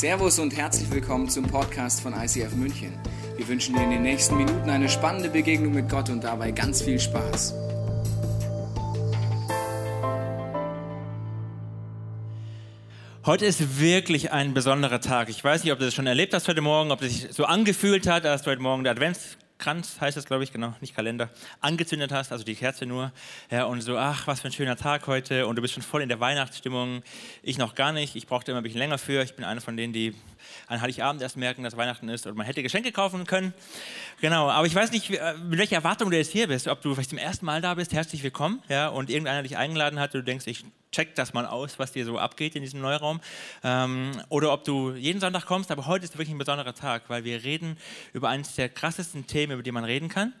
Servus und herzlich willkommen zum Podcast von ICF München. Wir wünschen dir in den nächsten Minuten eine spannende Begegnung mit Gott und dabei ganz viel Spaß. Heute ist wirklich ein besonderer Tag. Ich weiß nicht, ob du das schon erlebt hast heute Morgen, ob es sich so angefühlt hat, als du heute Morgen der Advents Kranz heißt das, glaube ich, genau, nicht Kalender, angezündet hast, also die Kerze nur, ja, und so, ach, was für ein schöner Tag heute und du bist schon voll in der Weihnachtsstimmung. Ich noch gar nicht, ich brauchte immer ein bisschen länger für. Ich bin einer von denen, die an Heiligabend erst merken, dass Weihnachten ist und man hätte Geschenke kaufen können. Genau, aber ich weiß nicht, äh, mit welcher Erwartung du jetzt hier bist, ob du vielleicht zum ersten Mal da bist, herzlich willkommen, ja, und irgendeiner dich eingeladen hat und du denkst, ich check das mal aus, was dir so abgeht in diesem Neuraum. Ähm, oder ob du jeden Sonntag kommst, aber heute ist wirklich ein besonderer Tag, weil wir reden über eines der krassesten Themen, über die man reden kann.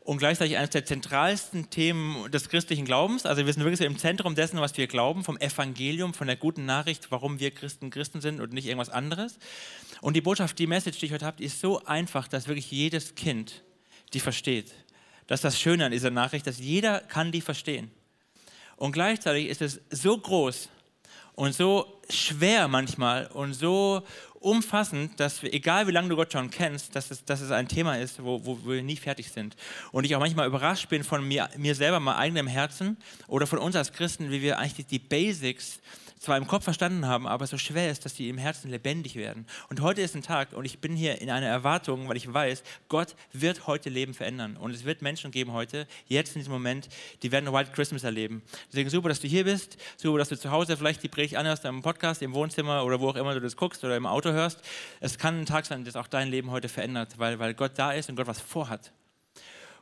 Und gleichzeitig eines der zentralsten Themen des christlichen Glaubens. Also wir sind wirklich so im Zentrum dessen, was wir glauben, vom Evangelium, von der guten Nachricht, warum wir Christen Christen sind und nicht irgendwas anderes. Und die Botschaft, die Message, die ich heute habe, ist so einfach, dass wirklich jedes Kind die versteht. Das ist das Schöne an dieser Nachricht, dass jeder kann die verstehen. Und gleichzeitig ist es so groß und so schwer manchmal und so umfassend, dass wir, egal wie lange du Gott schon kennst, dass es, dass es ein Thema ist, wo, wo wir nie fertig sind. Und ich auch manchmal überrascht bin von mir, mir selber, meinem eigenen Herzen oder von uns als Christen, wie wir eigentlich die Basics zwar im Kopf verstanden haben, aber so schwer ist, dass sie im Herzen lebendig werden. Und heute ist ein Tag und ich bin hier in einer Erwartung, weil ich weiß, Gott wird heute Leben verändern. Und es wird Menschen geben heute, jetzt in diesem Moment, die werden White Christmas erleben. Deswegen super, dass du hier bist, super, dass du zu Hause vielleicht die Predigt anhörst, im Podcast, im Wohnzimmer oder wo auch immer du das guckst oder im Auto hörst. Es kann ein Tag sein, dass auch dein Leben heute verändert, weil, weil Gott da ist und Gott was vorhat.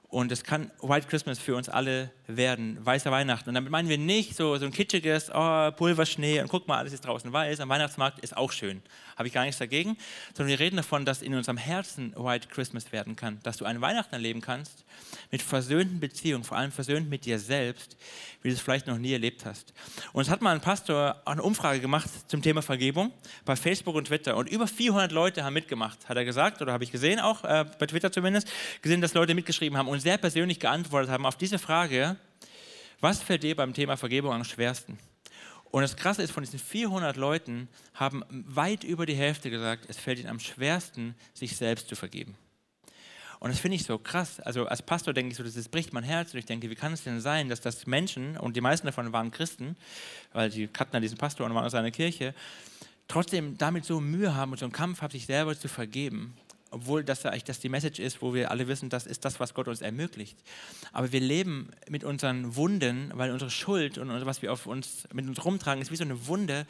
Und es kann White Christmas für uns alle werden, weißer Weihnachten. Und damit meinen wir nicht so, so ein kitschiges, oh, Pulverschnee und guck mal, alles ist draußen weiß. Am Weihnachtsmarkt ist auch schön. Habe ich gar nichts dagegen. Sondern wir reden davon, dass in unserem Herzen White Christmas werden kann. Dass du ein Weihnachten erleben kannst mit versöhnten Beziehungen, vor allem versöhnt mit dir selbst, wie du es vielleicht noch nie erlebt hast. Und es hat mal ein Pastor eine Umfrage gemacht zum Thema Vergebung bei Facebook und Twitter. Und über 400 Leute haben mitgemacht, hat er gesagt, oder habe ich gesehen, auch äh, bei Twitter zumindest, gesehen, dass Leute mitgeschrieben haben und sehr persönlich geantwortet haben auf diese Frage, was fällt dir beim Thema Vergebung am schwersten? Und das Krasse ist, von diesen 400 Leuten haben weit über die Hälfte gesagt, es fällt ihnen am schwersten, sich selbst zu vergeben. Und das finde ich so krass. Also als Pastor denke ich so, das bricht mein Herz und ich denke, wie kann es denn sein, dass das Menschen, und die meisten davon waren Christen, weil die hatten ja diesen Pastor und waren aus seiner Kirche, trotzdem damit so Mühe haben und so einen Kampf haben, sich selber zu vergeben obwohl das das die Message ist, wo wir alle wissen, das ist das, was Gott uns ermöglicht. Aber wir leben mit unseren Wunden, weil unsere Schuld und was wir auf uns mit uns rumtragen, ist wie so eine Wunde,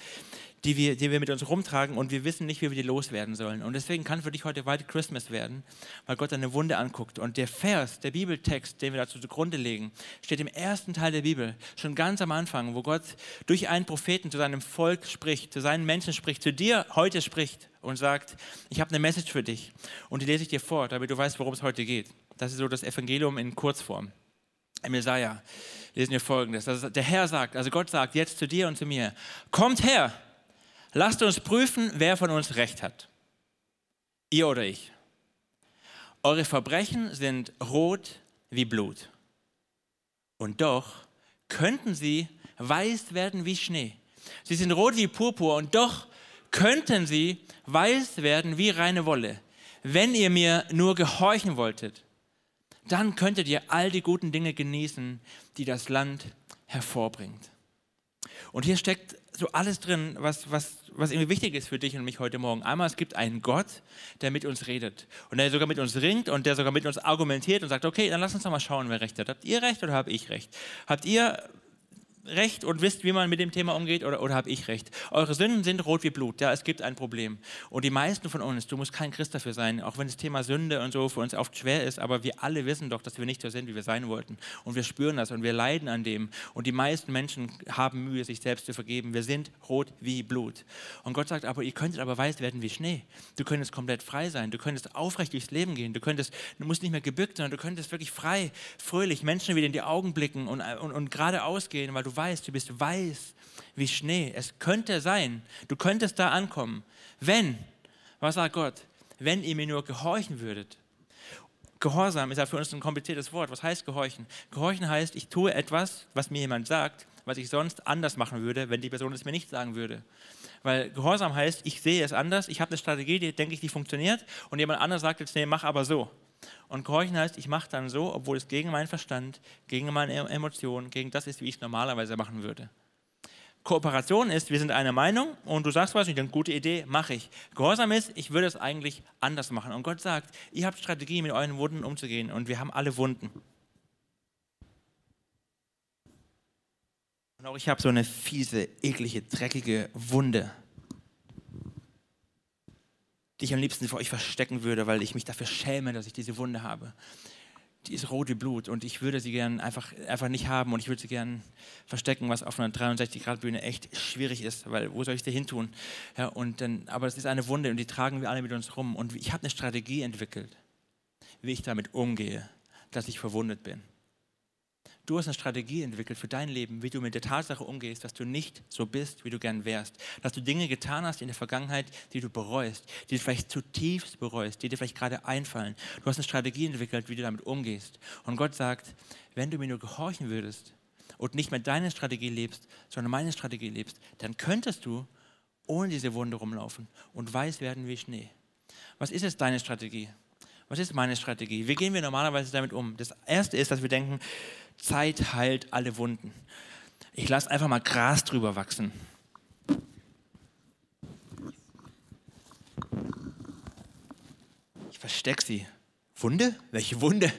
die wir, die wir mit uns rumtragen und wir wissen nicht, wie wir die loswerden sollen. Und deswegen kann für dich heute White Christmas werden, weil Gott eine Wunde anguckt. Und der Vers, der Bibeltext, den wir dazu zugrunde legen, steht im ersten Teil der Bibel, schon ganz am Anfang, wo Gott durch einen Propheten zu seinem Volk spricht, zu seinen Menschen spricht, zu dir heute spricht und sagt, ich habe eine Message für dich und die lese ich dir vor, damit du weißt, worum es heute geht. Das ist so das Evangelium in Kurzform. Im Jesaja lesen wir folgendes: also Der Herr sagt, also Gott sagt jetzt zu dir und zu mir: Kommt her, lasst uns prüfen, wer von uns Recht hat. Ihr oder ich. Eure Verbrechen sind rot wie Blut. Und doch könnten sie weiß werden wie Schnee. Sie sind rot wie Purpur und doch könnten sie weiß werden wie reine Wolle. Wenn ihr mir nur gehorchen wolltet, dann könntet ihr all die guten Dinge genießen, die das Land hervorbringt. Und hier steckt so alles drin, was, was, was irgendwie wichtig ist für dich und mich heute Morgen. Einmal, es gibt einen Gott, der mit uns redet und der sogar mit uns ringt und der sogar mit uns argumentiert und sagt, okay, dann lass uns doch mal schauen, wer recht hat. Habt ihr recht oder habe ich recht? Habt ihr recht und wisst, wie man mit dem Thema umgeht oder, oder habe ich recht? Eure Sünden sind rot wie Blut. Ja, es gibt ein Problem. Und die meisten von uns, du musst kein Christ dafür sein, auch wenn das Thema Sünde und so für uns oft schwer ist, aber wir alle wissen doch, dass wir nicht so sind, wie wir sein wollten. Und wir spüren das und wir leiden an dem. Und die meisten Menschen haben Mühe, sich selbst zu vergeben. Wir sind rot wie Blut. Und Gott sagt aber, ihr könntet aber weiß werden wie Schnee. Du könntest komplett frei sein. Du könntest aufrecht durchs Leben gehen. Du könntest, du musst nicht mehr gebückt, sondern du könntest wirklich frei, fröhlich Menschen wieder in die Augen blicken und, und, und geradeaus gehen, weil du weißt, du bist weiß wie Schnee. Es könnte sein, du könntest da ankommen, wenn, was sagt Gott, wenn ihr mir nur gehorchen würdet. Gehorsam ist ja für uns ein kompliziertes Wort. Was heißt gehorchen? Gehorchen heißt, ich tue etwas, was mir jemand sagt, was ich sonst anders machen würde, wenn die Person es mir nicht sagen würde. Weil Gehorsam heißt, ich sehe es anders, ich habe eine Strategie, die denke ich, die funktioniert und jemand anderes sagt jetzt, nee, mach aber so. Und Gehorchen heißt, ich mache dann so, obwohl es gegen meinen Verstand, gegen meine Emotionen, gegen das ist, wie ich es normalerweise machen würde. Kooperation ist, wir sind einer Meinung und du sagst was, ich denke, gute Idee, mache ich. Gehorsam ist, ich würde es eigentlich anders machen. Und Gott sagt, ihr habt Strategie, mit euren Wunden umzugehen und wir haben alle Wunden. Und auch ich habe so eine fiese, eklige, dreckige Wunde, die ich am liebsten vor euch verstecken würde, weil ich mich dafür schäme, dass ich diese Wunde habe. Ist rot wie Blut und ich würde sie gern einfach, einfach nicht haben und ich würde sie gern verstecken, was auf einer 63-Grad-Bühne echt schwierig ist, weil wo soll ich sie hin tun? Ja, und dann, aber es ist eine Wunde und die tragen wir alle mit uns rum und ich habe eine Strategie entwickelt, wie ich damit umgehe, dass ich verwundet bin. Du hast eine Strategie entwickelt für dein Leben, wie du mit der Tatsache umgehst, dass du nicht so bist, wie du gern wärst. Dass du Dinge getan hast in der Vergangenheit, die du bereust, die du vielleicht zutiefst bereust, die dir vielleicht gerade einfallen. Du hast eine Strategie entwickelt, wie du damit umgehst. Und Gott sagt, wenn du mir nur gehorchen würdest und nicht mehr deine Strategie lebst, sondern meine Strategie lebst, dann könntest du ohne diese Wunde rumlaufen und weiß werden wie Schnee. Was ist jetzt deine Strategie? Was ist meine Strategie? Wie gehen wir normalerweise damit um? Das erste ist, dass wir denken, Zeit heilt alle Wunden. Ich lasse einfach mal Gras drüber wachsen. Ich verstecke sie. Wunde? Welche Wunde?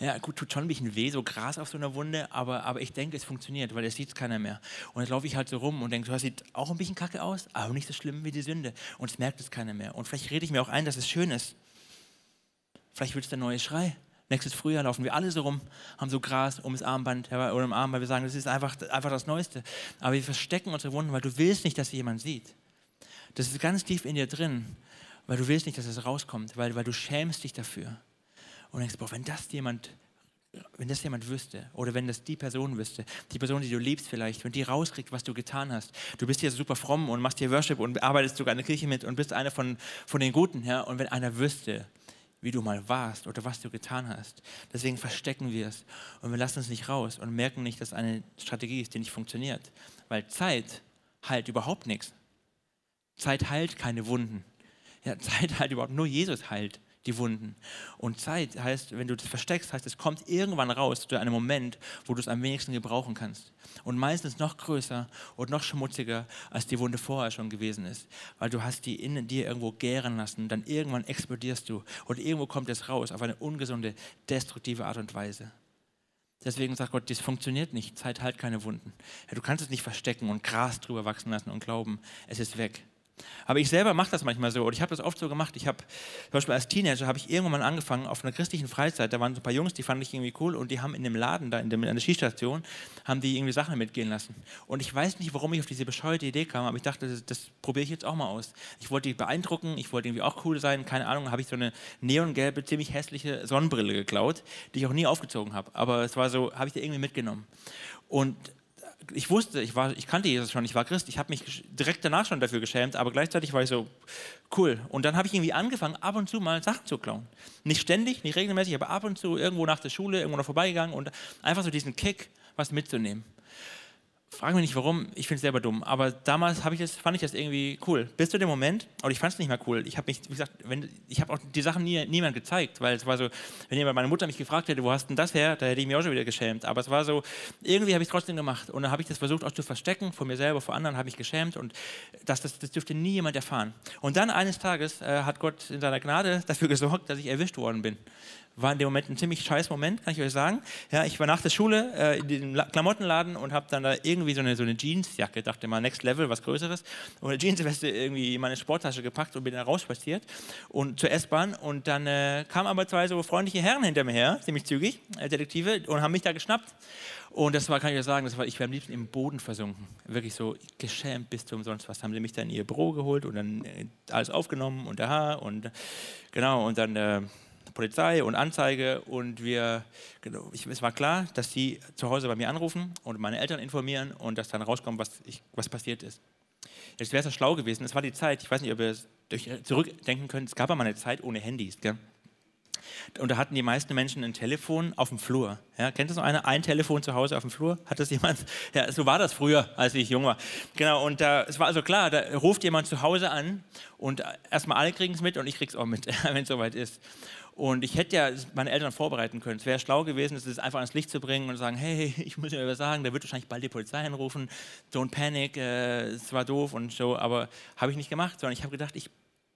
Ja, gut, tut schon ein bisschen weh, so Gras auf so einer Wunde, aber, aber ich denke, es funktioniert, weil es sieht keiner mehr. Und jetzt laufe ich halt so rum und denke, das sieht auch ein bisschen kacke aus, aber nicht so schlimm wie die Sünde. Und es merkt es keiner mehr. Und vielleicht rede ich mir auch ein, dass es schön ist. Vielleicht wird es der neue Schrei. Nächstes Frühjahr laufen wir alle so rum, haben so Gras ums Armband oder im Arm, weil wir sagen, das ist einfach, einfach das Neueste. Aber wir verstecken unsere Wunden, weil du willst nicht, dass jemand sieht. Das ist ganz tief in dir drin, weil du willst nicht, dass es rauskommt, weil, weil du schämst dich dafür. Und denkst, boah, wenn das jemand wenn das jemand wüsste oder wenn das die Person wüsste, die Person, die du liebst vielleicht, wenn die rauskriegt, was du getan hast. Du bist hier super fromm und machst hier Worship und arbeitest sogar in der Kirche mit und bist einer von, von den Guten. Ja? Und wenn einer wüsste, wie du mal warst oder was du getan hast. Deswegen verstecken wir es und wir lassen es nicht raus und merken nicht, dass eine Strategie ist, die nicht funktioniert. Weil Zeit heilt überhaupt nichts. Zeit heilt keine Wunden. Ja, Zeit heilt überhaupt nur Jesus heilt die Wunden. Und Zeit heißt, wenn du das versteckst, heißt, es kommt irgendwann raus zu einem Moment, wo du es am wenigsten gebrauchen kannst. Und meistens noch größer und noch schmutziger, als die Wunde vorher schon gewesen ist. Weil du hast die in dir irgendwo gären lassen, dann irgendwann explodierst du und irgendwo kommt es raus auf eine ungesunde, destruktive Art und Weise. Deswegen sagt Gott, das funktioniert nicht. Zeit halt keine Wunden. Ja, du kannst es nicht verstecken und Gras drüber wachsen lassen und glauben, es ist weg. Aber ich selber mache das manchmal so. Und ich habe das oft so gemacht. Ich habe, zum Beispiel als Teenager, habe ich irgendwann mal angefangen auf einer christlichen Freizeit. Da waren so ein paar Jungs, die fand ich irgendwie cool. Und die haben in dem Laden, da in, dem, in der Skistation, haben die irgendwie Sachen mitgehen lassen. Und ich weiß nicht, warum ich auf diese bescheuerte Idee kam. Aber ich dachte, das, das probiere ich jetzt auch mal aus. Ich wollte die beeindrucken. Ich wollte irgendwie auch cool sein. Keine Ahnung, habe ich so eine neongelbe, ziemlich hässliche Sonnenbrille geklaut, die ich auch nie aufgezogen habe. Aber es war so, habe ich da irgendwie mitgenommen. Und ich wusste, ich, war, ich kannte Jesus schon, ich war Christ, ich habe mich direkt danach schon dafür geschämt, aber gleichzeitig war ich so, cool. Und dann habe ich irgendwie angefangen, ab und zu mal Sachen zu klauen. Nicht ständig, nicht regelmäßig, aber ab und zu irgendwo nach der Schule, irgendwo noch vorbeigegangen und einfach so diesen Kick, was mitzunehmen. Frage mich nicht warum, ich finde es selber dumm. Aber damals ich das, fand ich das irgendwie cool. Bis zu dem Moment, aber ich fand es nicht mehr cool. Ich habe mich, wie gesagt, wenn, ich habe auch die Sachen nie, niemand gezeigt, weil es war so, wenn jemand meine Mutter mich gefragt hätte, wo hast denn das her, da hätte ich mich auch schon wieder geschämt. Aber es war so, irgendwie habe ich es trotzdem gemacht. Und dann habe ich das versucht auch zu verstecken, vor mir selber, vor anderen, habe ich geschämt und das, das, das dürfte nie jemand erfahren. Und dann eines Tages äh, hat Gott in seiner Gnade dafür gesorgt, dass ich erwischt worden bin war in dem Moment ein ziemlich scheiß Moment, kann ich euch sagen. Ja, ich war nach der Schule äh, in diesem Klamottenladen und habe dann da irgendwie so eine, so eine Jeansjacke, dachte mal, Next Level, was Größeres, und eine Jeansweste irgendwie in meine Sporttasche gepackt und bin dann rausspaziert und zur S-Bahn und dann äh, kamen aber zwei so freundliche Herren hinter mir her, ziemlich zügig, äh, Detektive, und haben mich da geschnappt. Und das war, kann ich euch sagen, das war, ich wäre am liebsten im Boden versunken. Wirklich so geschämt bis zum sonst was. Haben sie mich dann in ihr Büro geholt und dann äh, alles aufgenommen und aha und genau und dann äh, Polizei und Anzeige und wir, genau, ich, es war klar, dass sie zu Hause bei mir anrufen und meine Eltern informieren und dass dann rauskommt, was, ich, was passiert ist. Jetzt wäre es schlau gewesen, es war die Zeit, ich weiß nicht, ob ihr zurückdenken könnt, es gab ja mal eine Zeit ohne Handys. Gell? Und da hatten die meisten Menschen ein Telefon auf dem Flur. Ja, kennt das noch einer? Ein Telefon zu Hause auf dem Flur? Hat das jemand? Ja, so war das früher, als ich jung war. Genau, und da, es war also klar, da ruft jemand zu Hause an und erstmal alle kriegen es mit und ich krieg's auch mit, wenn es soweit ist. Und ich hätte ja meine Eltern vorbereiten können. Es wäre schlau gewesen, es einfach ans Licht zu bringen und zu sagen, hey, ich muss dir was sagen, da wird wahrscheinlich bald die Polizei anrufen, don't panic, äh, es war doof und so, aber habe ich nicht gemacht, sondern ich habe gedacht, ich,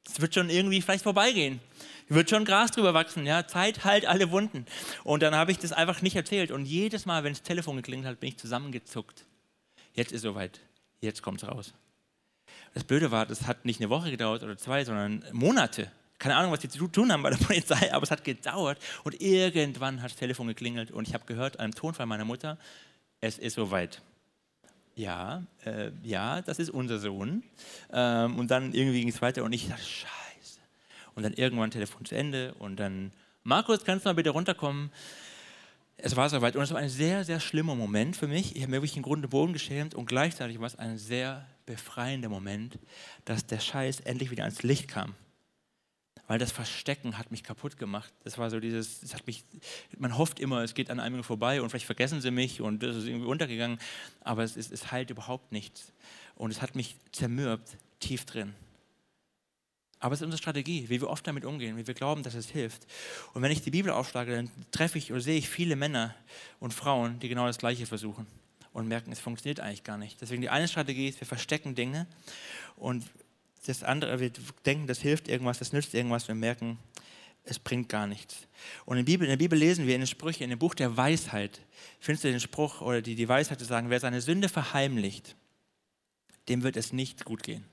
es wird schon irgendwie vielleicht vorbeigehen. Wird schon Gras drüber wachsen, ja, Zeit heilt alle Wunden. Und dann habe ich das einfach nicht erzählt. Und jedes Mal, wenn das Telefon geklingelt hat, bin ich zusammengezuckt. Jetzt ist soweit, jetzt kommt es raus. Das Blöde war, das hat nicht eine Woche gedauert oder zwei, sondern Monate. Keine Ahnung, was die zu tun haben bei der Polizei, aber es hat gedauert. Und irgendwann hat das Telefon geklingelt und ich habe gehört, einem Tonfall meiner Mutter, es ist soweit. Ja, äh, ja, das ist unser Sohn. Ähm, und dann irgendwie ging es weiter und ich dachte, scheiße. Und dann irgendwann Telefon zu Ende und dann, Markus, kannst du mal bitte runterkommen? Es war soweit und es war ein sehr, sehr schlimmer Moment für mich. Ich habe mir wirklich im Grunde Boden geschämt und gleichzeitig war es ein sehr befreiender Moment, dass der Scheiß endlich wieder ans Licht kam weil das Verstecken hat mich kaputt gemacht. Das war so dieses, es hat mich, man hofft immer, es geht an einem vorbei und vielleicht vergessen sie mich und das ist irgendwie untergegangen, aber es, ist, es heilt überhaupt nichts. Und es hat mich zermürbt, tief drin. Aber es ist unsere Strategie, wie wir oft damit umgehen, wie wir glauben, dass es hilft. Und wenn ich die Bibel aufschlage, dann treffe ich oder sehe ich viele Männer und Frauen, die genau das Gleiche versuchen und merken, es funktioniert eigentlich gar nicht. Deswegen die eine Strategie ist, wir verstecken Dinge und das andere, wir denken, das hilft irgendwas, das nützt irgendwas, wir merken, es bringt gar nichts. Und in der Bibel, in der Bibel lesen wir in den Sprüchen, in dem Buch der Weisheit, findest du den Spruch oder die, die Weisheit zu sagen, wer seine Sünde verheimlicht, dem wird es nicht gut gehen.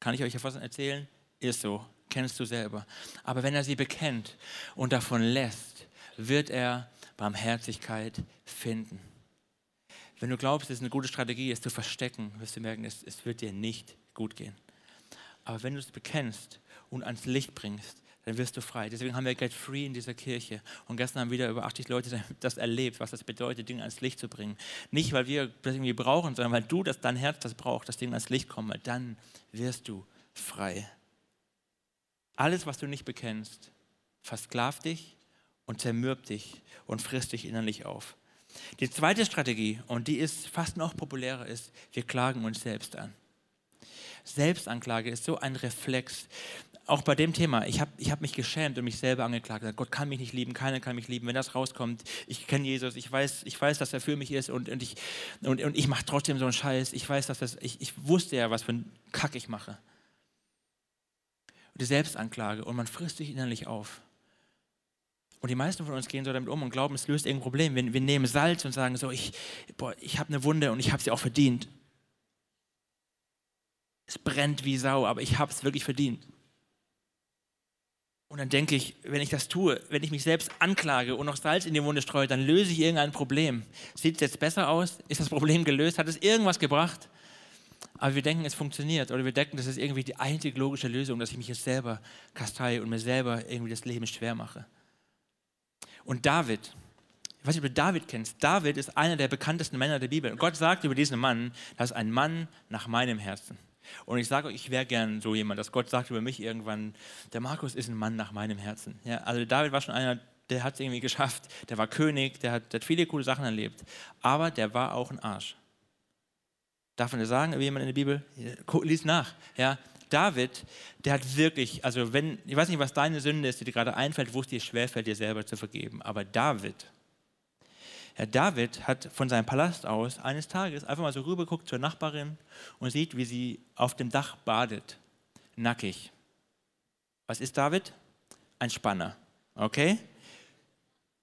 Kann ich euch etwas erzählen? Ist so, kennst du selber. Aber wenn er sie bekennt und davon lässt, wird er Barmherzigkeit finden. Wenn du glaubst, es eine gute Strategie ist, zu verstecken, wirst du merken, es, es wird dir nicht gut gehen. Aber wenn du es bekennst und ans Licht bringst, dann wirst du frei. Deswegen haben wir Get Free in dieser Kirche. Und gestern haben wieder über 80 Leute das erlebt, was das bedeutet, Dinge ans Licht zu bringen. Nicht, weil wir das irgendwie brauchen, sondern weil du, das dein Herz das braucht, dass Dinge ans Licht kommen. Dann wirst du frei. Alles, was du nicht bekennst, versklavt dich und zermürbt dich und frisst dich innerlich auf. Die zweite Strategie, und die ist fast noch populärer, ist, wir klagen uns selbst an. Selbstanklage ist so ein Reflex. Auch bei dem Thema, ich habe ich hab mich geschämt und mich selber angeklagt. Gott kann mich nicht lieben, keiner kann mich lieben. Wenn das rauskommt, ich kenne Jesus, ich weiß, ich weiß, dass er für mich ist und, und ich, und, und ich mache trotzdem so einen Scheiß. Ich weiß, dass das, ich, ich wusste ja, was für einen Kack ich mache. Und die Selbstanklage und man frisst sich innerlich auf. Und die meisten von uns gehen so damit um und glauben, es löst irgendein Problem. Wir, wir nehmen Salz und sagen so, ich, ich habe eine Wunde und ich habe sie auch verdient. Es brennt wie Sau, aber ich habe es wirklich verdient. Und dann denke ich, wenn ich das tue, wenn ich mich selbst anklage und noch Salz in die Wunde streue, dann löse ich irgendein Problem. Sieht es jetzt besser aus? Ist das Problem gelöst? Hat es irgendwas gebracht? Aber wir denken, es funktioniert. Oder wir denken, das ist irgendwie die einzige logische Lösung, dass ich mich jetzt selber kastei und mir selber irgendwie das Leben schwer mache. Und David, ich weiß nicht, ob du David kennst. David ist einer der bekanntesten Männer der Bibel. Und Gott sagt über diesen Mann, das ist ein Mann nach meinem Herzen. Und ich sage euch, ich wäre gern so jemand, dass Gott sagt über mich irgendwann, der Markus ist ein Mann nach meinem Herzen. Ja, also David war schon einer, der hat es irgendwie geschafft. Der war König, der hat, der hat viele coole Sachen erlebt. Aber der war auch ein Arsch. Darf man das sagen, wie jemand in der Bibel? Lies nach. Ja, David, der hat wirklich, also wenn, ich weiß nicht, was deine Sünde ist, die dir gerade einfällt, wo es dir schwerfällt, dir selber zu vergeben. Aber David, Herr David hat von seinem Palast aus eines Tages einfach mal so rübergeguckt zur Nachbarin und sieht, wie sie auf dem Dach badet, nackig. Was ist David? Ein Spanner. Okay?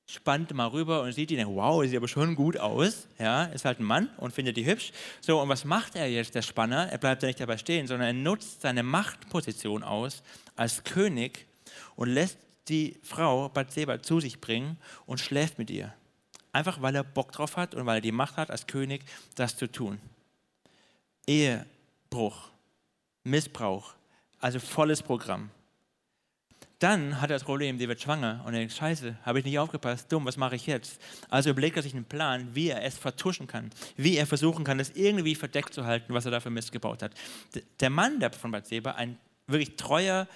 Spannt mal rüber und sieht ihn, wow, sieht aber schon gut aus. Ja, ist halt ein Mann und findet die hübsch. So, und was macht er jetzt, der Spanner? Er bleibt ja nicht dabei stehen, sondern er nutzt seine Machtposition aus als König und lässt die Frau Bathseba zu sich bringen und schläft mit ihr. Einfach weil er Bock drauf hat und weil er die Macht hat, als König das zu tun. Ehebruch, Missbrauch, also volles Programm. Dann hat er das Problem, die wird schwanger und denkt, scheiße, habe ich nicht aufgepasst, dumm, was mache ich jetzt? Also überlegt er sich einen Plan, wie er es vertuschen kann, wie er versuchen kann, das irgendwie verdeckt zu halten, was er da für Mist gebaut hat. Der Mann der von Bathseba, ein wirklich treuer,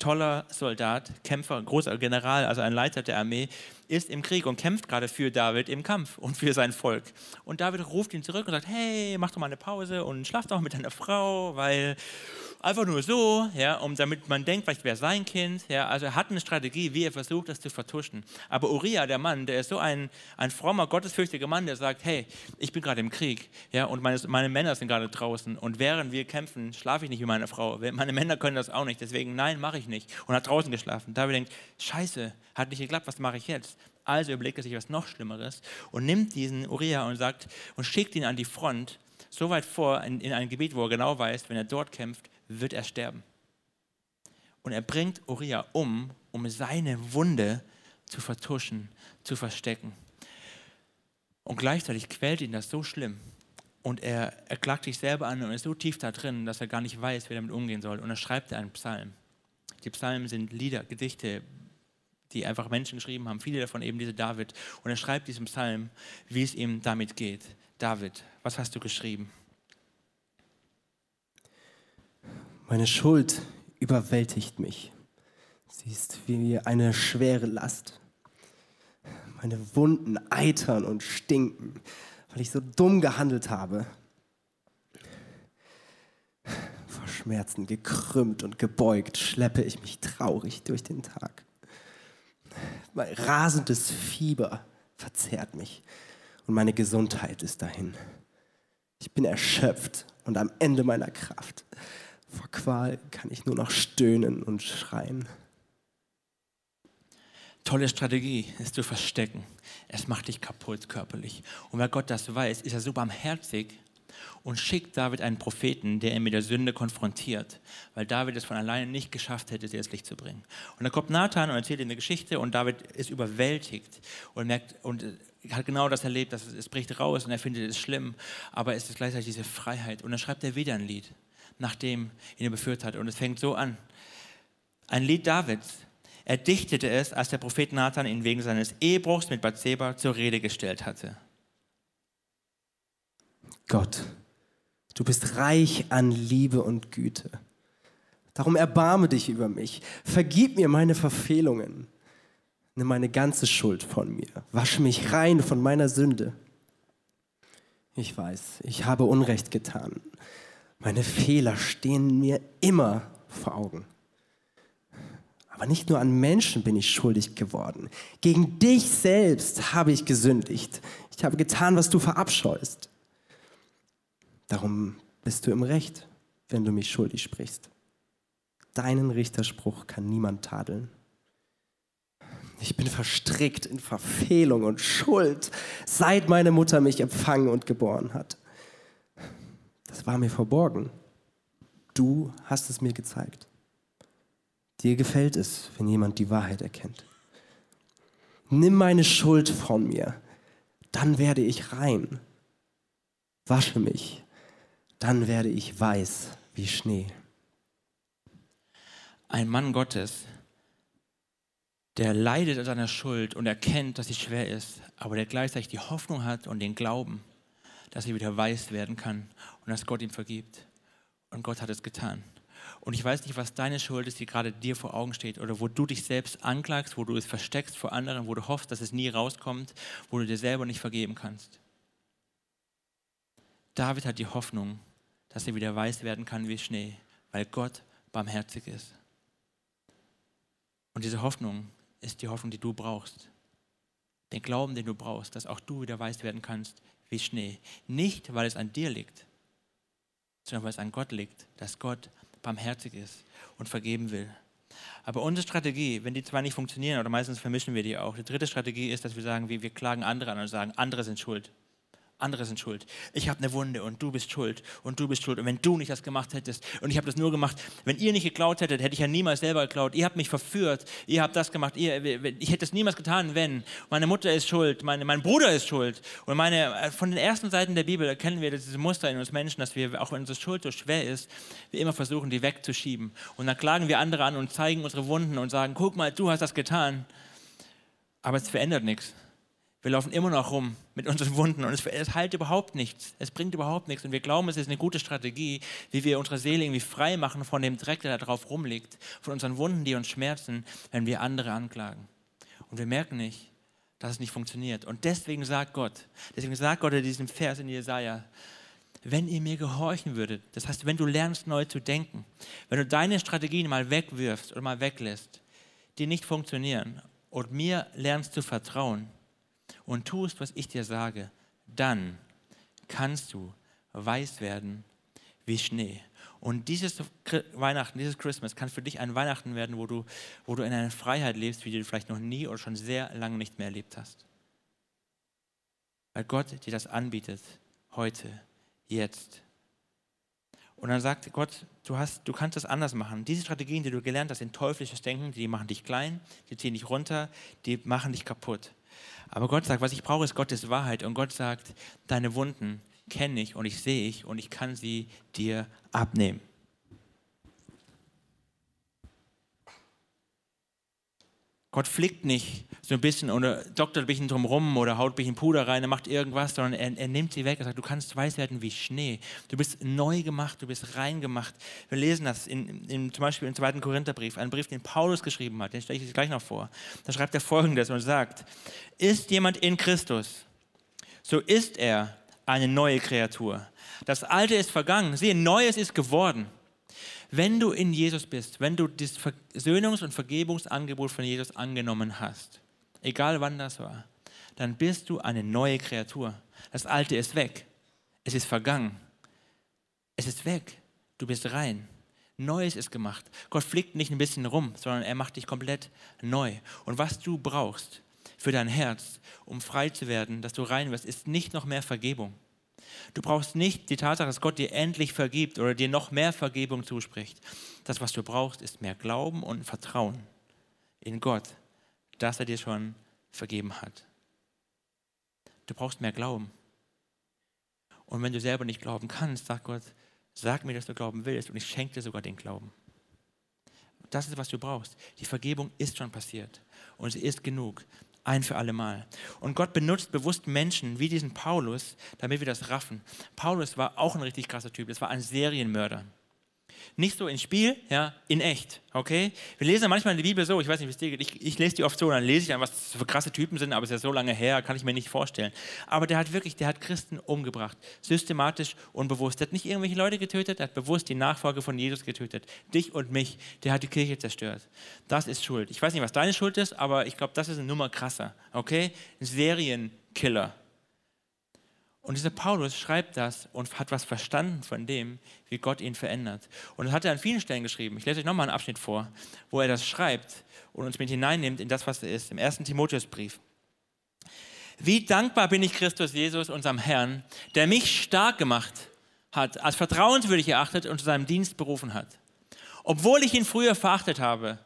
toller Soldat, Kämpfer, großer General, also ein Leiter der Armee, ist im Krieg und kämpft gerade für David im Kampf und für sein Volk. Und David ruft ihn zurück und sagt, hey, mach doch mal eine Pause und schlaf doch mit deiner Frau, weil einfach nur so, ja, um damit man denkt, vielleicht wäre sein Kind. Ja, also er hat eine Strategie, wie er versucht, das zu vertuschen. Aber Uriah, der Mann, der ist so ein, ein frommer, gottesfürchtiger Mann, der sagt, hey, ich bin gerade im Krieg, ja, und meine, meine Männer sind gerade draußen und während wir kämpfen, schlafe ich nicht mit meiner Frau. Meine Männer können das auch nicht, deswegen nein, mache ich nicht. Und hat draußen geschlafen. David denkt, scheiße, hat nicht geklappt, was mache ich jetzt? Also überlegt er sich was noch Schlimmeres und nimmt diesen Uriah und sagt und schickt ihn an die Front, so weit vor in, in ein Gebiet, wo er genau weiß, wenn er dort kämpft, wird er sterben. Und er bringt Uriah um, um seine Wunde zu vertuschen, zu verstecken. Und gleichzeitig quält ihn das so schlimm. Und er, er klagt sich selber an und ist so tief da drin, dass er gar nicht weiß, wie er damit umgehen soll. Und er schreibt einen Psalm. Die Psalmen sind Lieder, Gedichte, die einfach Menschen geschrieben haben, viele davon eben diese David. Und er schreibt diesen Psalm, wie es ihm damit geht. David, was hast du geschrieben? Meine Schuld überwältigt mich. Sie ist wie eine schwere Last. Meine Wunden eitern und stinken, weil ich so dumm gehandelt habe. Vor Schmerzen gekrümmt und gebeugt schleppe ich mich traurig durch den Tag. Mein rasendes Fieber verzehrt mich und meine Gesundheit ist dahin. Ich bin erschöpft und am Ende meiner Kraft. Vor Qual kann ich nur noch stöhnen und schreien. Tolle Strategie ist zu verstecken. Es macht dich kaputt körperlich. Und weil Gott das weiß, ist er so barmherzig und schickt David einen Propheten, der ihn mit der Sünde konfrontiert, weil David es von alleine nicht geschafft hätte, sie ins Licht zu bringen. Und dann kommt Nathan und erzählt ihm eine Geschichte und David ist überwältigt und merkt und hat genau das erlebt, dass es, es bricht raus und er findet es schlimm, aber es ist gleichzeitig diese Freiheit. Und dann schreibt er wieder ein Lied nachdem ihn er beführt hat. Und es fängt so an. Ein Lied Davids. Er dichtete es, als der Prophet Nathan ihn wegen seines Ehebruchs mit Bathseba zur Rede gestellt hatte. Gott, du bist reich an Liebe und Güte. Darum erbarme dich über mich. Vergib mir meine Verfehlungen. Nimm meine ganze Schuld von mir. Wasche mich rein von meiner Sünde. Ich weiß, ich habe Unrecht getan. Meine Fehler stehen mir immer vor Augen. Aber nicht nur an Menschen bin ich schuldig geworden. Gegen dich selbst habe ich gesündigt. Ich habe getan, was du verabscheust. Darum bist du im Recht, wenn du mich schuldig sprichst. Deinen Richterspruch kann niemand tadeln. Ich bin verstrickt in Verfehlung und Schuld, seit meine Mutter mich empfangen und geboren hat. War mir verborgen. Du hast es mir gezeigt. Dir gefällt es, wenn jemand die Wahrheit erkennt. Nimm meine Schuld von mir, dann werde ich rein. Wasche mich, dann werde ich weiß wie Schnee. Ein Mann Gottes, der leidet an seiner Schuld und erkennt, dass sie schwer ist, aber der gleichzeitig die Hoffnung hat und den Glauben, dass er wieder weiß werden kann und dass Gott ihm vergibt. Und Gott hat es getan. Und ich weiß nicht, was deine Schuld ist, die gerade dir vor Augen steht oder wo du dich selbst anklagst, wo du es versteckst vor anderen, wo du hoffst, dass es nie rauskommt, wo du dir selber nicht vergeben kannst. David hat die Hoffnung, dass er wieder weiß werden kann wie Schnee, weil Gott barmherzig ist. Und diese Hoffnung ist die Hoffnung, die du brauchst. Den Glauben, den du brauchst, dass auch du wieder weiß werden kannst wie Schnee. Nicht, weil es an dir liegt, sondern weil es an Gott liegt, dass Gott barmherzig ist und vergeben will. Aber unsere Strategie, wenn die zwei nicht funktionieren, oder meistens vermischen wir die auch, die dritte Strategie ist, dass wir sagen, wir, wir klagen andere an und sagen, andere sind schuld andere sind schuld. Ich habe eine Wunde und du bist schuld und du bist schuld. Und wenn du nicht das gemacht hättest und ich habe das nur gemacht, wenn ihr nicht geklaut hättet, hätte ich ja niemals selber geklaut. Ihr habt mich verführt, ihr habt das gemacht. Ihr, ich hätte es niemals getan, wenn. Meine Mutter ist schuld, meine, mein Bruder ist schuld. Und meine, äh, von den ersten Seiten der Bibel erkennen wir diese Muster in uns Menschen, dass wir, auch wenn unsere Schuld so schwer ist, wir immer versuchen, die wegzuschieben. Und dann klagen wir andere an und zeigen unsere Wunden und sagen, guck mal, du hast das getan. Aber es verändert nichts. Wir laufen immer noch rum mit unseren Wunden und es, es heilt überhaupt nichts. Es bringt überhaupt nichts. Und wir glauben, es ist eine gute Strategie, wie wir unsere Seele irgendwie frei machen von dem Dreck, der da drauf rumliegt, von unseren Wunden, die uns schmerzen, wenn wir andere anklagen. Und wir merken nicht, dass es nicht funktioniert. Und deswegen sagt Gott, deswegen sagt Gott in diesem Vers in Jesaja, wenn ihr mir gehorchen würdet, das heißt, wenn du lernst neu zu denken, wenn du deine Strategien mal wegwirfst oder mal weglässt, die nicht funktionieren und mir lernst zu vertrauen, und tust, was ich dir sage, dann kannst du weiß werden wie Schnee. Und dieses Weihnachten, dieses Christmas kann für dich ein Weihnachten werden, wo du, wo du in einer Freiheit lebst, wie du vielleicht noch nie oder schon sehr lange nicht mehr erlebt hast. Weil Gott dir das anbietet, heute, jetzt. Und dann sagt Gott, du, hast, du kannst das anders machen. Diese Strategien, die du gelernt hast, sind teuflisches Denken, die machen dich klein, die ziehen dich runter, die machen dich kaputt. Aber Gott sagt, was ich brauche, ist Gottes Wahrheit. Und Gott sagt, deine Wunden kenne ich und ich sehe ich und ich kann sie dir abnehmen. Gott flickt nicht so ein bisschen oder doktert ein bisschen drumherum oder haut ein bisschen Puder rein, er macht irgendwas, sondern er, er nimmt sie weg und sagt, du kannst weiß werden wie Schnee. Du bist neu gemacht, du bist rein gemacht. Wir lesen das in, in, zum Beispiel im zweiten Korintherbrief, einen Brief, den Paulus geschrieben hat, den stelle ich jetzt gleich noch vor. Da schreibt er folgendes und sagt, ist jemand in Christus, so ist er eine neue Kreatur. Das Alte ist vergangen, siehe, Neues ist geworden. Wenn du in Jesus bist, wenn du das Versöhnungs- und Vergebungsangebot von Jesus angenommen hast, egal wann das war, dann bist du eine neue Kreatur. Das Alte ist weg. Es ist vergangen. Es ist weg. Du bist rein. Neues ist gemacht. Gott flickt nicht ein bisschen rum, sondern er macht dich komplett neu. Und was du brauchst für dein Herz, um frei zu werden, dass du rein wirst, ist nicht noch mehr Vergebung. Du brauchst nicht die Tatsache, dass Gott dir endlich vergibt oder dir noch mehr Vergebung zuspricht. Das, was du brauchst, ist mehr Glauben und Vertrauen in Gott, dass er dir schon vergeben hat. Du brauchst mehr Glauben. Und wenn du selber nicht glauben kannst, sagt Gott, sag mir, dass du glauben willst und ich schenke dir sogar den Glauben. Das ist, was du brauchst. Die Vergebung ist schon passiert und sie ist genug ein für alle Mal. Und Gott benutzt bewusst Menschen wie diesen Paulus, damit wir das raffen. Paulus war auch ein richtig krasser Typ. Das war ein Serienmörder. Nicht so in Spiel, ja, in echt, okay? Wir lesen manchmal der Bibel so, ich weiß nicht, wie es dir geht, ich, ich lese die oft so, dann lese ich dann, was für krasse Typen sind, aber es ist ja so lange her, kann ich mir nicht vorstellen. Aber der hat wirklich, der hat Christen umgebracht, systematisch und bewusst. Der hat nicht irgendwelche Leute getötet, der hat bewusst die Nachfolge von Jesus getötet. Dich und mich, der hat die Kirche zerstört. Das ist Schuld. Ich weiß nicht, was deine Schuld ist, aber ich glaube, das ist eine Nummer krasser, okay? Ein Serienkiller. Und dieser Paulus schreibt das und hat was verstanden von dem, wie Gott ihn verändert. Und das hat er an vielen Stellen geschrieben. Ich lese euch nochmal einen Abschnitt vor, wo er das schreibt und uns mit hineinnimmt in das, was er ist. Im ersten Timotheusbrief. Wie dankbar bin ich Christus Jesus, unserem Herrn, der mich stark gemacht hat, als vertrauenswürdig erachtet und zu seinem Dienst berufen hat. Obwohl ich ihn früher verachtet habe,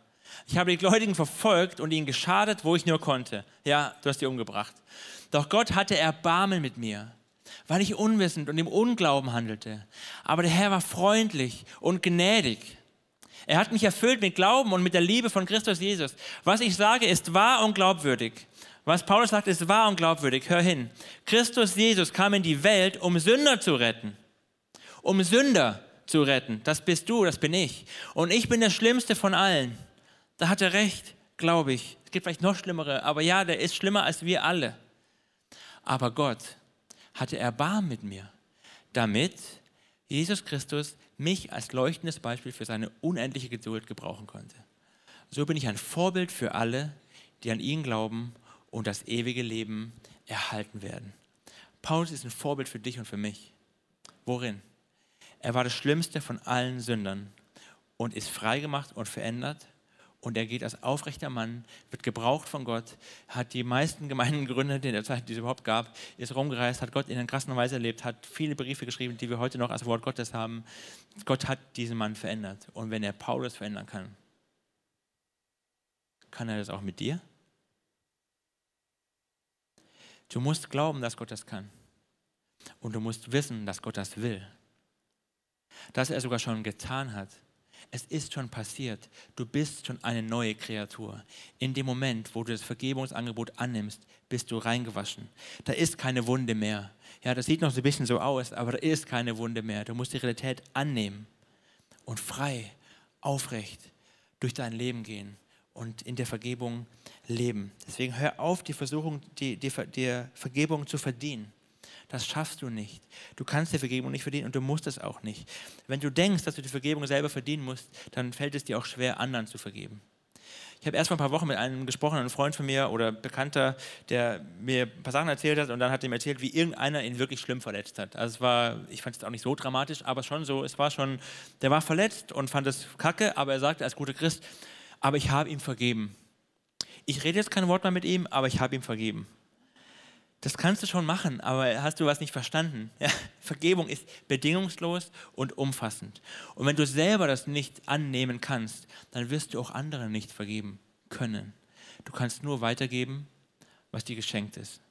ich habe die Gläubigen verfolgt und ihnen geschadet, wo ich nur konnte. Ja, du hast sie umgebracht. Doch Gott hatte Erbarmen mit mir weil ich unwissend und im Unglauben handelte. Aber der Herr war freundlich und gnädig. Er hat mich erfüllt mit Glauben und mit der Liebe von Christus Jesus. Was ich sage, ist wahr und glaubwürdig. Was Paulus sagt, ist wahr und glaubwürdig. Hör hin. Christus Jesus kam in die Welt, um Sünder zu retten. Um Sünder zu retten. Das bist du, das bin ich. Und ich bin der Schlimmste von allen. Da hat er recht, glaube ich. Es gibt vielleicht noch schlimmere, aber ja, der ist schlimmer als wir alle. Aber Gott hatte Erbarm mit mir, damit Jesus Christus mich als leuchtendes Beispiel für seine unendliche Geduld gebrauchen konnte. So bin ich ein Vorbild für alle, die an ihn glauben und das ewige Leben erhalten werden. Paulus ist ein Vorbild für dich und für mich. Worin? Er war das Schlimmste von allen Sündern und ist freigemacht und verändert und er geht als aufrechter Mann, wird gebraucht von Gott, hat die meisten Gemeinden gegründet in der Zeit, die es überhaupt gab, ist rumgereist, hat Gott in einer krassen Weise erlebt, hat viele Briefe geschrieben, die wir heute noch als Wort Gottes haben. Gott hat diesen Mann verändert. Und wenn er Paulus verändern kann, kann er das auch mit dir? Du musst glauben, dass Gott das kann. Und du musst wissen, dass Gott das will. Dass er sogar schon getan hat Es ist schon passiert. Du bist schon eine neue Kreatur. In dem Moment, wo du das Vergebungsangebot annimmst, bist du reingewaschen. Da ist keine Wunde mehr. Ja, das sieht noch so ein bisschen so aus, aber da ist keine Wunde mehr. Du musst die Realität annehmen und frei, aufrecht durch dein Leben gehen und in der Vergebung leben. Deswegen hör auf, die Versuchung, die, die, die Vergebung zu verdienen. Das schaffst du nicht. Du kannst die Vergebung nicht verdienen und du musst es auch nicht. Wenn du denkst, dass du die Vergebung selber verdienen musst, dann fällt es dir auch schwer, anderen zu vergeben. Ich habe erst vor ein paar Wochen mit einem gesprochen, einem Freund von mir oder Bekannter, der mir ein paar Sachen erzählt hat und dann hat er mir erzählt, wie irgendeiner ihn wirklich schlimm verletzt hat. Also es war, ich fand es auch nicht so dramatisch, aber schon so, es war schon, der war verletzt und fand es kacke, aber er sagte als guter Christ, aber ich habe ihm vergeben. Ich rede jetzt kein Wort mehr mit ihm, aber ich habe ihm vergeben. Das kannst du schon machen, aber hast du was nicht verstanden? Ja, Vergebung ist bedingungslos und umfassend. Und wenn du selber das nicht annehmen kannst, dann wirst du auch anderen nicht vergeben können. Du kannst nur weitergeben, was dir geschenkt ist.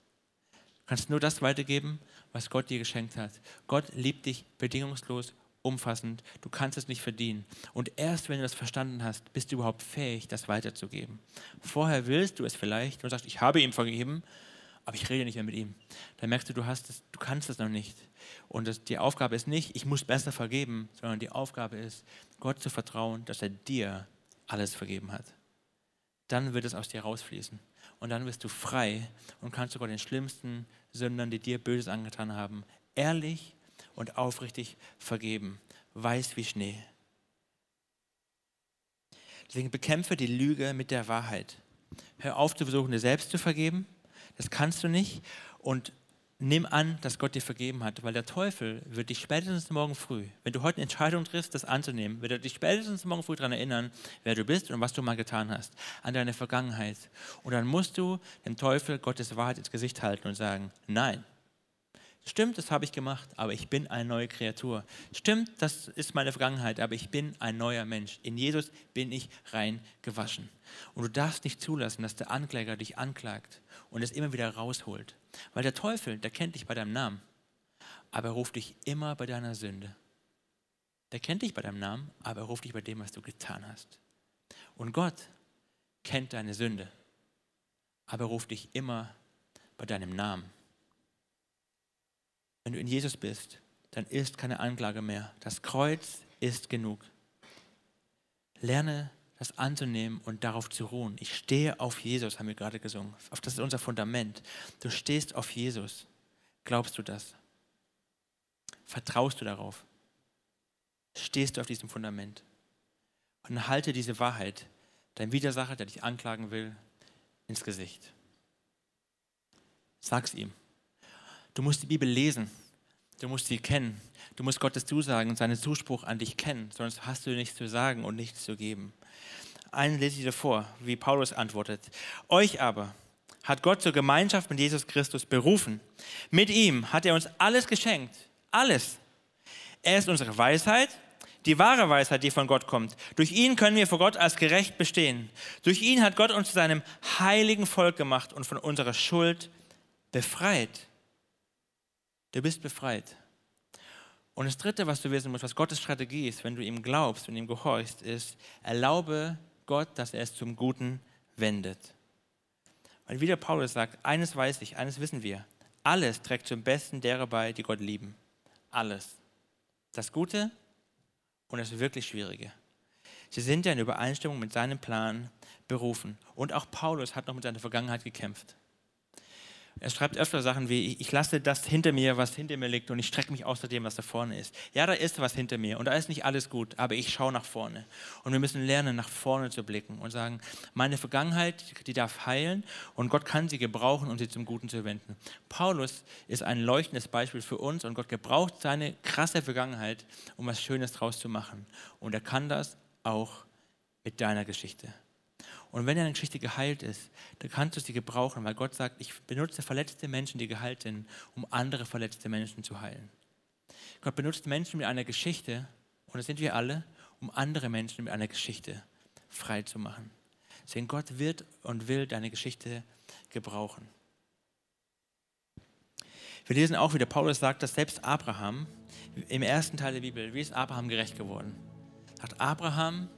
Du kannst nur das weitergeben, was Gott dir geschenkt hat. Gott liebt dich bedingungslos, umfassend. Du kannst es nicht verdienen. Und erst wenn du das verstanden hast, bist du überhaupt fähig, das weiterzugeben. Vorher willst du es vielleicht und sagst, ich habe ihm vergeben, aber ich rede nicht mehr mit ihm. Dann merkst du, du, hast es, du kannst es noch nicht. Und das, die Aufgabe ist nicht, ich muss besser vergeben, sondern die Aufgabe ist, Gott zu vertrauen, dass er dir alles vergeben hat. Dann wird es aus dir rausfließen. Und dann wirst du frei und kannst sogar den schlimmsten Sündern, die dir Böses angetan haben, ehrlich und aufrichtig vergeben. Weiß wie Schnee. Deswegen bekämpfe die Lüge mit der Wahrheit. Hör auf zu versuchen, dir selbst zu vergeben das kannst du nicht. Und nimm an, dass Gott dir vergeben hat, weil der Teufel wird dich spätestens morgen früh, wenn du heute eine Entscheidung triffst, das anzunehmen, wird er dich spätestens morgen früh daran erinnern, wer du bist und was du mal getan hast, an deine Vergangenheit. Und dann musst du dem Teufel Gottes Wahrheit ins Gesicht halten und sagen, nein, Stimmt, das habe ich gemacht, aber ich bin eine neue Kreatur. Stimmt, das ist meine Vergangenheit, aber ich bin ein neuer Mensch. In Jesus bin ich rein gewaschen. Und du darfst nicht zulassen, dass der Ankläger dich anklagt und es immer wieder rausholt. Weil der Teufel, der kennt dich bei deinem Namen, aber er ruft dich immer bei deiner Sünde. Der kennt dich bei deinem Namen, aber er ruft dich bei dem, was du getan hast. Und Gott kennt deine Sünde, aber er ruft dich immer bei deinem Namen. Wenn du in Jesus bist, dann ist keine Anklage mehr. Das Kreuz ist genug. Lerne das anzunehmen und darauf zu ruhen. Ich stehe auf Jesus, haben wir gerade gesungen. Das ist unser Fundament. Du stehst auf Jesus. Glaubst du das? Vertraust du darauf? Stehst du auf diesem Fundament? Und halte diese Wahrheit, dein Widersacher, der dich anklagen will, ins Gesicht. Sag's ihm. Du musst die Bibel lesen. Du musst sie kennen. Du musst Gottes Zusagen und seinen Zuspruch an dich kennen, sonst hast du nichts zu sagen und nichts zu geben. Einen lese ich dir vor, wie Paulus antwortet. Euch aber hat Gott zur Gemeinschaft mit Jesus Christus berufen. Mit ihm hat er uns alles geschenkt. Alles. Er ist unsere Weisheit, die wahre Weisheit, die von Gott kommt. Durch ihn können wir vor Gott als gerecht bestehen. Durch ihn hat Gott uns zu seinem heiligen Volk gemacht und von unserer Schuld befreit. Du bist befreit. Und das Dritte, was du wissen musst, was Gottes Strategie ist, wenn du ihm glaubst und ihm gehorchst, ist, erlaube Gott, dass er es zum Guten wendet. Weil wieder Paulus sagt, eines weiß ich, eines wissen wir, alles trägt zum Besten derer bei, die Gott lieben. Alles. Das Gute und das wirklich Schwierige. Sie sind ja in Übereinstimmung mit seinem Plan berufen. Und auch Paulus hat noch mit seiner Vergangenheit gekämpft. Er schreibt öfter Sachen wie, ich lasse das hinter mir, was hinter mir liegt und ich strecke mich außer dem, was da vorne ist. Ja, da ist was hinter mir und da ist nicht alles gut, aber ich schaue nach vorne. Und wir müssen lernen, nach vorne zu blicken und sagen, meine Vergangenheit, die darf heilen und Gott kann sie gebrauchen, um sie zum Guten zu wenden. Paulus ist ein leuchtendes Beispiel für uns und Gott gebraucht seine krasse Vergangenheit, um was Schönes draus zu machen. Und er kann das auch mit deiner Geschichte. Und wenn deine Geschichte geheilt ist, dann kannst du sie gebrauchen, weil Gott sagt, ich benutze verletzte Menschen, die geheilt sind, um andere verletzte Menschen zu heilen. Gott benutzt Menschen mit einer Geschichte, und das sind wir alle, um andere Menschen mit einer Geschichte frei zu machen. Deswegen Gott wird und will deine Geschichte gebrauchen. Wir lesen auch wieder, Paulus sagt, dass selbst Abraham im ersten Teil der Bibel, wie ist Abraham gerecht geworden? Sagt Abraham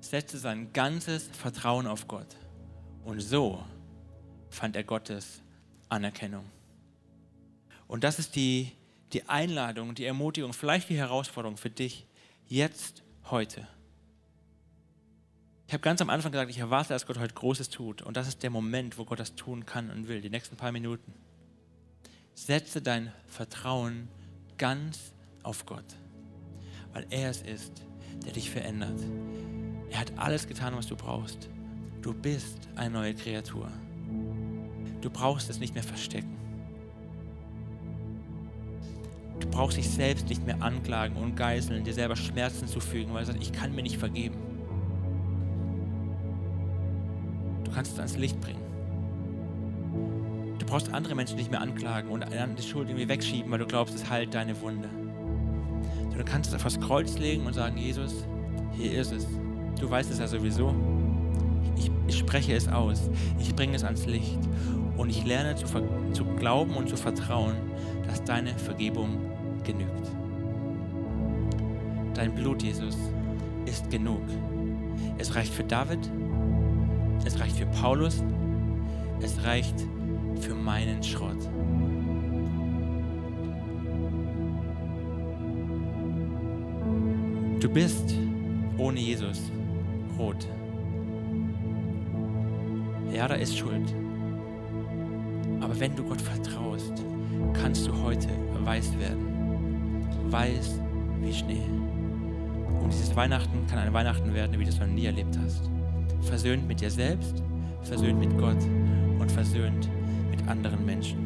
setzte sein ganzes Vertrauen auf Gott. Und so fand er Gottes Anerkennung. Und das ist die, die Einladung, die Ermutigung, vielleicht die Herausforderung für dich jetzt, heute. Ich habe ganz am Anfang gesagt, ich erwarte, dass Gott heute Großes tut. Und das ist der Moment, wo Gott das tun kann und will, die nächsten paar Minuten. Setze dein Vertrauen ganz auf Gott, weil er es ist, der dich verändert. Er hat alles getan, was du brauchst. Du bist eine neue Kreatur. Du brauchst es nicht mehr verstecken. Du brauchst dich selbst nicht mehr anklagen und geißeln, dir selber Schmerzen zufügen, weil du sagst, ich kann mir nicht vergeben. Du kannst es ans Licht bringen. Du brauchst andere Menschen nicht mehr anklagen und die Schuld irgendwie wegschieben, weil du glaubst, es heilt deine Wunde. Du kannst es auf das Kreuz legen und sagen, Jesus, hier ist es. Du weißt es ja sowieso. Ich, ich spreche es aus. Ich bringe es ans Licht. Und ich lerne zu, zu glauben und zu vertrauen, dass deine Vergebung genügt. Dein Blut, Jesus, ist genug. Es reicht für David, es reicht für Paulus, es reicht für meinen Schrott. Du bist ohne Jesus rot. Ja, da ist Schuld. Aber wenn du Gott vertraust, kannst du heute weiß werden. Weiß wie Schnee. Und dieses Weihnachten kann ein Weihnachten werden, wie du es noch nie erlebt hast. Versöhnt mit dir selbst, versöhnt mit Gott und versöhnt mit anderen Menschen.